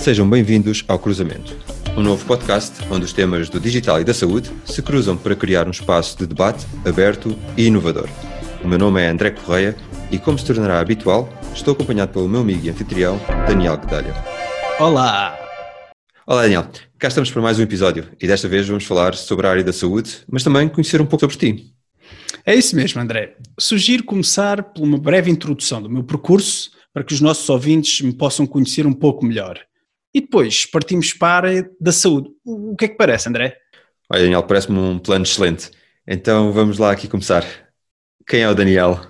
Sejam bem-vindos ao Cruzamento, um novo podcast onde os temas do digital e da saúde se cruzam para criar um espaço de debate aberto e inovador. O meu nome é André Correia e, como se tornará habitual, estou acompanhado pelo meu amigo e anfitrião, Daniel Guedalha. Olá! Olá, Daniel. Cá estamos para mais um episódio e desta vez vamos falar sobre a área da saúde, mas também conhecer um pouco sobre ti. É isso mesmo, André. Sugiro começar por uma breve introdução do meu percurso para que os nossos ouvintes me possam conhecer um pouco melhor. E depois partimos para a área da saúde. O que é que parece, André? Olha, Daniel, parece-me um plano excelente. Então vamos lá aqui começar. Quem é o Daniel?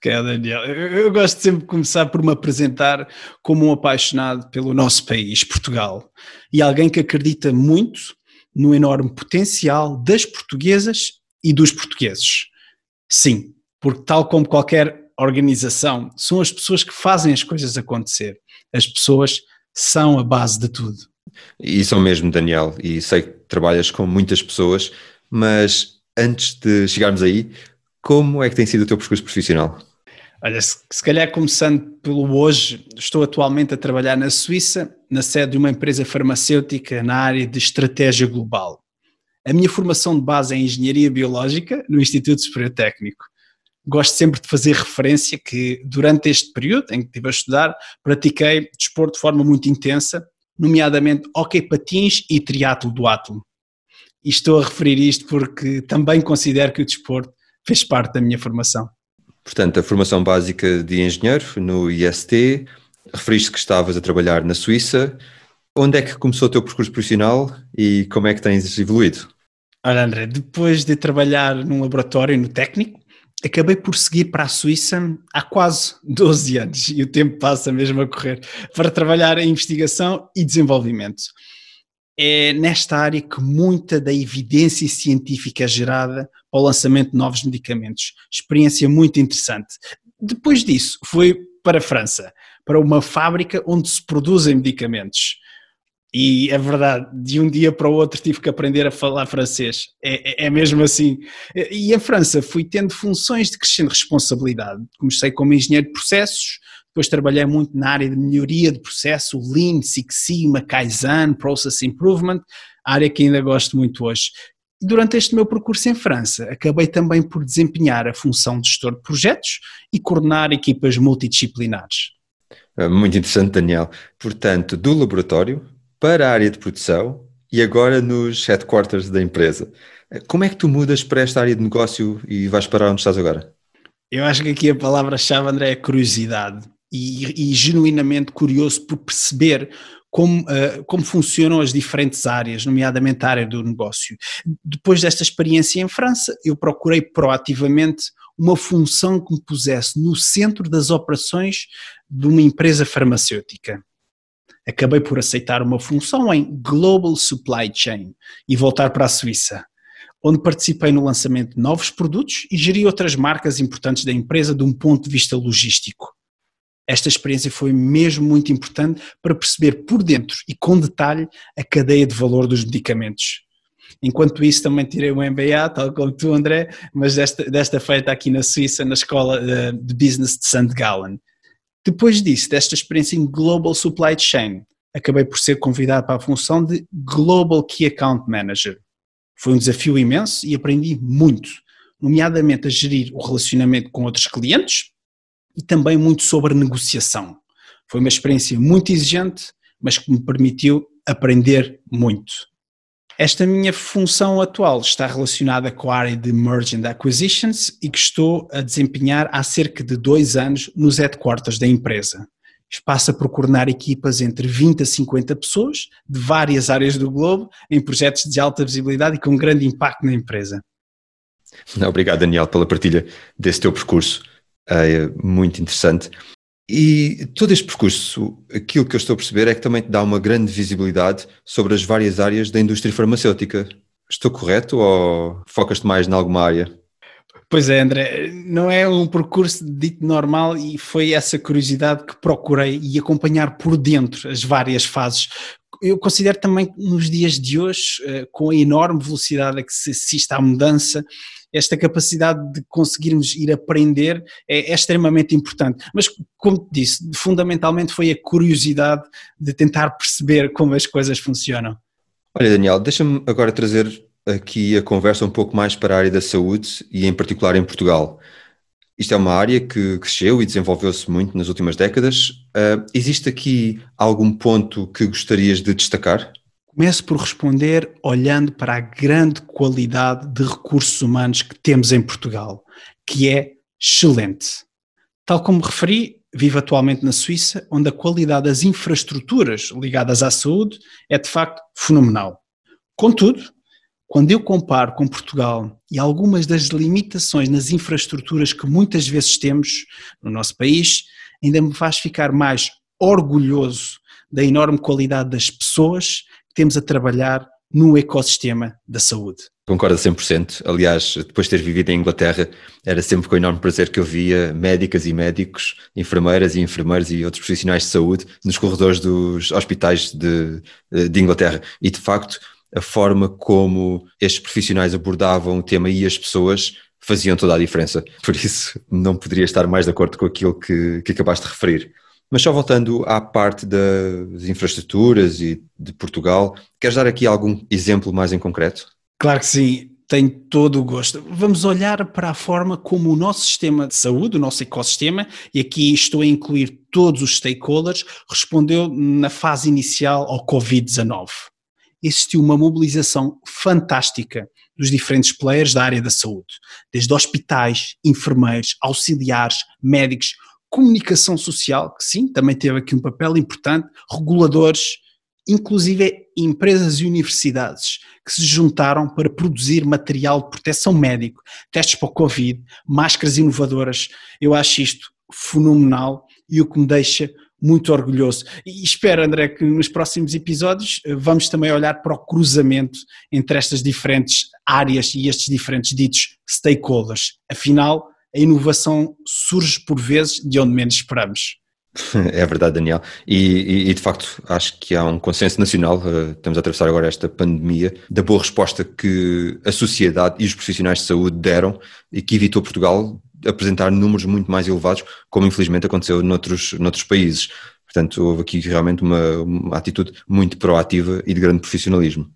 Quem é o Daniel? Eu, gosto sempre de começar por me apresentar como um apaixonado pelo nosso país, Portugal, e alguém que acredita muito no enorme potencial das portuguesas e dos portugueses. Sim, porque tal como qualquer organização, são as pessoas que fazem as coisas acontecer. As pessoas são a base de tudo. E são mesmo, Daniel, e sei que trabalhas com muitas pessoas, mas antes de chegarmos aí, como é que tem sido o teu percurso profissional? Olha, se, se calhar começando pelo hoje, estou atualmente a trabalhar na Suíça, na sede de uma empresa farmacêutica na área de estratégia global. A minha formação de base é em Engenharia Biológica no Instituto Superior Técnico gosto sempre de fazer referência que durante este período em que estive a estudar, pratiquei desporto de forma muito intensa, nomeadamente hockey patins e triatlo do átomo. E estou a referir isto porque também considero que o desporto fez parte da minha formação. Portanto, a formação básica de engenheiro no IST, referiste que estavas a trabalhar na Suíça. Onde é que começou o teu percurso profissional e como é que tens evoluído? Olha, André, depois de trabalhar num laboratório no técnico, acabei por seguir para a Suíça há quase 12 anos e o tempo passa mesmo a correr para trabalhar em investigação e desenvolvimento. É nesta área que muita da evidência científica é gerada para o lançamento de novos medicamentos. Experiência muito interessante. Depois disso, fui para a França, para uma fábrica onde se produzem medicamentos. E é verdade, de um dia para o outro tive que aprender a falar francês. É, é, é mesmo assim. E a França fui tendo funções de crescente responsabilidade. Comecei como engenheiro de processos, depois trabalhei muito na área de melhoria de processo, Lean, Six Sigma, Kaizen, Process Improvement, área que ainda gosto muito hoje. Durante este meu percurso em França, acabei também por desempenhar a função de gestor de projetos e coordenar equipas multidisciplinares. Muito interessante, Daniel. Portanto, do laboratório para a área de produção e agora nos headquarters da empresa. Como é que tu mudas para esta área de negócio e vais parar onde estás agora? Eu acho que aqui a palavra-chave, André, é curiosidade e, e, genuinamente curioso por perceber como, uh, como funcionam as diferentes áreas, nomeadamente a área do negócio. Depois desta experiência em França, eu procurei proativamente uma função que me pusesse no centro das operações de uma empresa farmacêutica acabei por aceitar uma função em Global Supply Chain e voltar para a Suíça, onde participei no lançamento de novos produtos e geri outras marcas importantes da empresa de um ponto de vista logístico. Esta experiência foi mesmo muito importante para perceber por dentro e com detalhe a cadeia de valor dos medicamentos. Enquanto isso, também tirei um MBA, tal como tu, André, mas desta, desta feita aqui na Suíça, na Escola eh, de Business de St. Gallen. Depois disso, desta experiência em Global Supply Chain, acabei por ser convidado para a função de Global Key Account Manager. Foi um desafio imenso e aprendi muito, nomeadamente a gerir o relacionamento com outros clientes e também muito sobre negociação. Foi uma experiência muito exigente, mas que me permitiu aprender muito. Esta minha função atual está relacionada com a área de Merging Acquisitions e que estou a desempenhar há cerca de dois anos nos headquarters da empresa. Passa por coordenar equipas entre 20 a 50 pessoas de várias áreas do globo em projetos de alta visibilidade e com grande impacto na empresa. Obrigado, Daniel, pela partilha desse teu percurso. É muito interessante. E todo este percurso, aquilo que eu estou a perceber é que também te dá uma grande visibilidade sobre as várias áreas da indústria farmacêutica. Estou correto ou focas-te mais em alguma área? Pois é, André, não é um percurso dito normal e foi essa curiosidade que procurei e acompanhar por dentro as várias fases. Eu considero também que nos dias de hoje, eh, com a enorme velocidade a que se assiste à mudança, esta capacidade de conseguirmos ir aprender é, é extremamente importante. Mas, como te disse, fundamentalmente foi a curiosidade de tentar perceber como as coisas funcionam. Olha, Daniel, deixa-me agora trazer aqui a conversa um pouco mais para a área da saúde e, em particular, em Portugal. Isto é uma área que cresceu e desenvolveu-se muito nas últimas décadas. Uh, existe aqui algum ponto que gostarias de destacar? Começo por responder olhando para a grande qualidade de recursos humanos que temos em Portugal, que é excelente. Tal como referi, vivo atualmente na Suíça, onde a qualidade das infraestruturas ligadas à saúde é de facto fenomenal. Contudo, quando eu comparo com Portugal e algumas das limitações nas infraestruturas que muitas vezes temos no nosso país, ainda me faz ficar mais orgulhoso da enorme qualidade das pessoas temos a trabalhar no ecossistema da saúde. Concordo 100%. Aliás, depois de ter vivido em Inglaterra, era sempre com enorme prazer que eu via médicas e médicos, enfermeiras e enfermeiros e outros profissionais de saúde nos corredores dos hospitais de, de Inglaterra. E, de facto, a forma como estes profissionais abordavam o tema e as pessoas faziam toda a diferença. Por isso, não poderia estar mais de acordo com aquilo que, que acabaste de referir. Mas só voltando à parte das infraestruturas e de Portugal, queres dar aqui algum exemplo mais em concreto? Claro que sim, tenho todo o gosto. Vamos olhar para a forma como o nosso sistema de saúde, o nosso ecossistema, e aqui estou a incluir todos os stakeholders, respondeu na fase inicial ao Covid-19. Existiu uma mobilização fantástica dos diferentes players da área da saúde, desde hospitais, enfermeiros, auxiliares, médicos, comunicação social, que sim, também teve aqui um papel importante, reguladores, inclusive empresas e universidades que se juntaram para produzir material de proteção médico, testes para o Covid, máscaras inovadoras. Eu acho isto fenomenal e o que me deixa muito orgulhoso. E espero, André, que nos próximos episódios eh, vamos também olhar para o cruzamento entre estas diferentes áreas e estes diferentes ditos stakeholders. Afinal, a inovação surge por vezes de onde menos esperamos. É verdade, Daniel. E, e, e, de facto acho que há um consenso nacional, uh, estamos a atravessar agora esta pandemia, da boa resposta que a sociedade e os profissionais de saúde deram e que evitou Portugal apresentar números muito mais elevados, como infelizmente aconteceu noutros, noutros países. Portanto, houve aqui realmente uma, uma atitude muito proativa e de grande profissionalismo.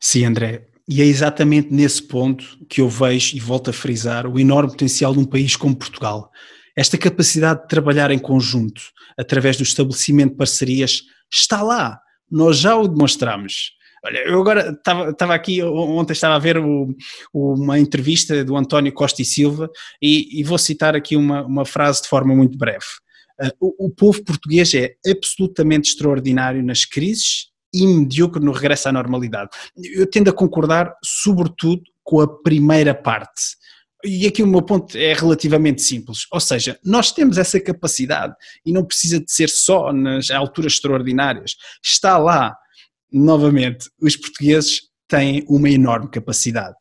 Sim, André, e é exatamente nesse ponto que eu vejo e volto a frisar o enorme potencial de um país como Portugal. Esta capacidade de trabalhar em conjunto, através do estabelecimento de parcerias, está lá. Nós já o demonstramos. Olha, eu agora estava aqui, ontem estava a ver o, uma entrevista do António Costa e Silva e, e vou citar aqui uma, uma, frase de forma muito breve. Uh, o, o povo português é absolutamente extraordinário nas crises e no regresso à normalidade. Eu tendo a concordar, sobretudo, com a primeira parte. E aqui o meu ponto é relativamente simples, ou seja, nós temos essa capacidade e não precisa de ser só nas alturas extraordinárias. Está lá, novamente, os portugueses têm uma enorme capacidade.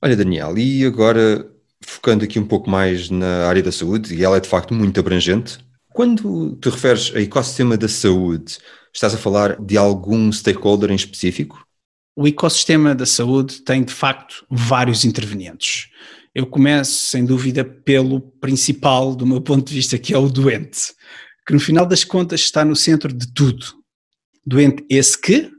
Olha, Daniel, e agora focando aqui um pouco mais na área da saúde, e ela é de facto muito abrangente, quando te referes a ecossistema da saúde, Estás a falar de algum stakeholder em específico? O ecossistema da saúde tem de facto vários intervenientes. Eu começo, sem dúvida, pelo principal, do meu ponto de vista, que é o doente, que no final das contas está no centro de tudo. Doente esse que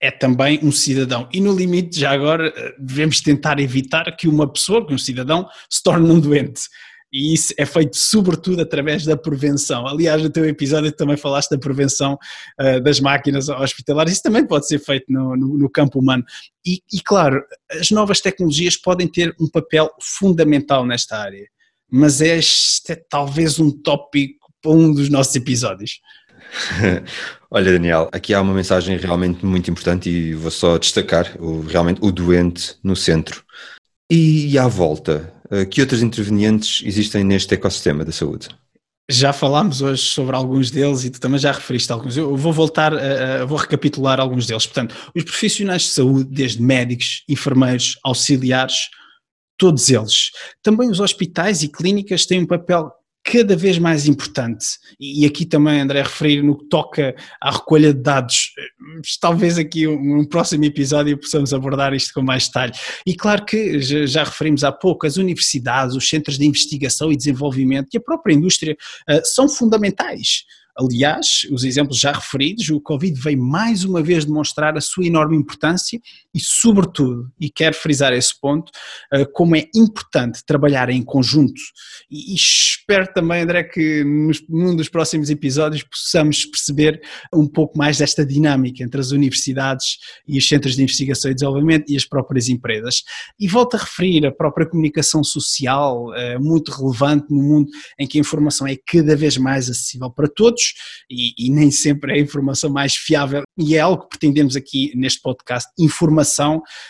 é também um cidadão. E no limite, já agora, devemos tentar evitar que uma pessoa, que um cidadão, se torne um doente e isso é feito sobretudo através da prevenção. Aliás, no teu episódio também falaste da prevenção uh, das máquinas hospitalares, isso também pode ser feito no, no, no campo humano. E, e, claro, as novas tecnologias podem ter um papel fundamental nesta área, mas este é talvez um tópico para um dos nossos episódios. Olha, Daniel, aqui há uma mensagem realmente muito importante e vou só destacar o, realmente o doente no centro. E à volta, que outros intervenientes existem neste ecossistema da saúde? Já falámos hoje sobre alguns deles e tu também já referiste alguns. Eu vou voltar, a, vou recapitular alguns deles. Portanto, os profissionais de saúde, desde médicos, enfermeiros, auxiliares, todos eles. Também os hospitais e clínicas têm um papel cada vez mais importante, e aqui também, André, referir no que toca à recolha de dados, talvez aqui um, próximo episódio possamos abordar isto com mais detalhe. E claro que já, referimos há pouco, as universidades, os centros de investigação e desenvolvimento e a própria indústria uh, são fundamentais. Aliás, os exemplos já referidos, o Covid veio mais uma vez demonstrar a sua enorme importância e, sobretudo, e quero frisar esse ponto, eh, como é importante trabalhar em conjunto. E espero também, André, que num dos próximos episódios possamos perceber um pouco mais desta dinâmica entre as universidades e os centros de investigação e desenvolvimento e as próprias empresas. E volto a referir a própria comunicação social, eh, muito relevante no mundo em que a informação é cada vez mais acessível para todos e, e, nem sempre é a informação mais fiável, e é algo que pretendemos aqui neste podcast: informação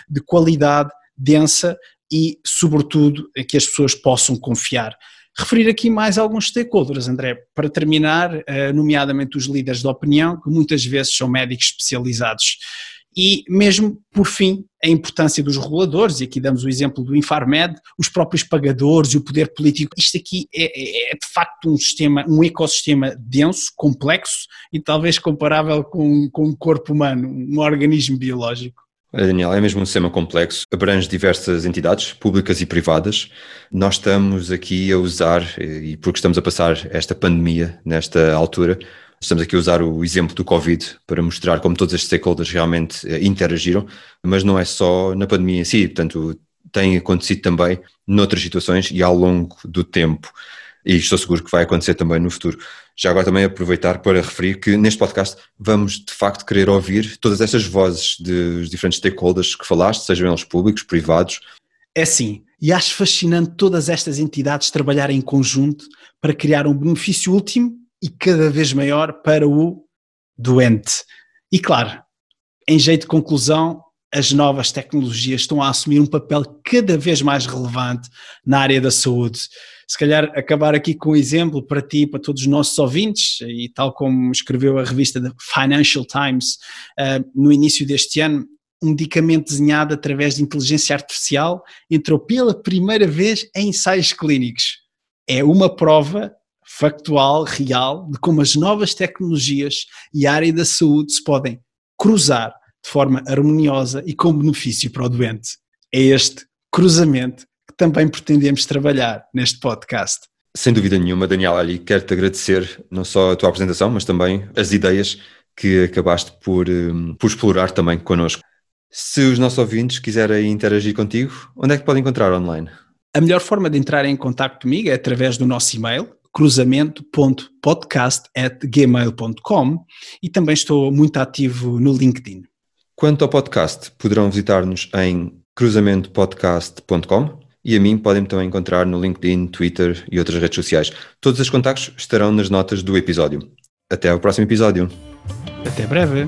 de qualidade, densa e, sobretudo, que as pessoas possam confiar. Referir aqui mais alguns stakeholders, André, para terminar, eh, nomeadamente os líderes de opinião, que muitas vezes são médicos especializados e mesmo, por fim, a importância dos reguladores, e aqui damos o exemplo do Infarmed, os próprios pagadores e o poder político. Isto aqui é, é, é, de facto um sistema, um ecossistema denso, complexo e talvez comparável com, com um corpo humano, um organismo biológico. Daniel, é mesmo um sistema complexo, abrange diversas entidades, públicas e privadas. Nós estamos aqui a usar, e porque estamos a passar esta pandemia nesta altura, Estamos aqui a usar o exemplo do Covid para mostrar como todos estes stakeholders realmente eh, interagiram, mas não é só na pandemia em si, portanto, tem acontecido também noutras situações e ao longo do tempo. E estou seguro que vai acontecer também no futuro. Já agora também aproveitar para referir que neste podcast vamos de facto querer ouvir todas estas vozes dos diferentes stakeholders que falaste, sejam eles públicos, privados. É sim, e acho fascinante todas estas entidades trabalharem em conjunto para criar um benefício último e cada vez maior para o doente. E claro, em jeito de conclusão, as novas tecnologias estão a assumir um papel cada vez mais relevante na área da saúde. Se calhar acabar aqui com um exemplo para ti para todos os nossos ouvintes, e tal como escreveu a revista The Financial Times uh, no início deste ano, um medicamento desenhado através de inteligência artificial entrou pela primeira vez em ensaios clínicos. É uma prova factual, real, de como as novas tecnologias e a área da saúde se podem cruzar de forma harmoniosa e com benefício para o doente. É este cruzamento que também pretendemos trabalhar neste podcast. Sem dúvida nenhuma, Daniel Ali, quero-te agradecer não só a tua apresentação, mas também as ideias que acabaste por, um, por explorar também connosco. Se os nossos ouvintes quiserem interagir contigo, onde é que podem encontrar online? A melhor forma de entrar em contato comigo é através do nosso e-mail, cruzamento.podcast.gmail.com e também estou muito ativo no LinkedIn. Quanto ao podcast, poderão visitar-nos em cruzamentopodcast.com e a mim podem também encontrar no LinkedIn, Twitter e outras redes sociais. Todos os contactos estarão nas notas do episódio. Até ao próximo episódio. Até breve.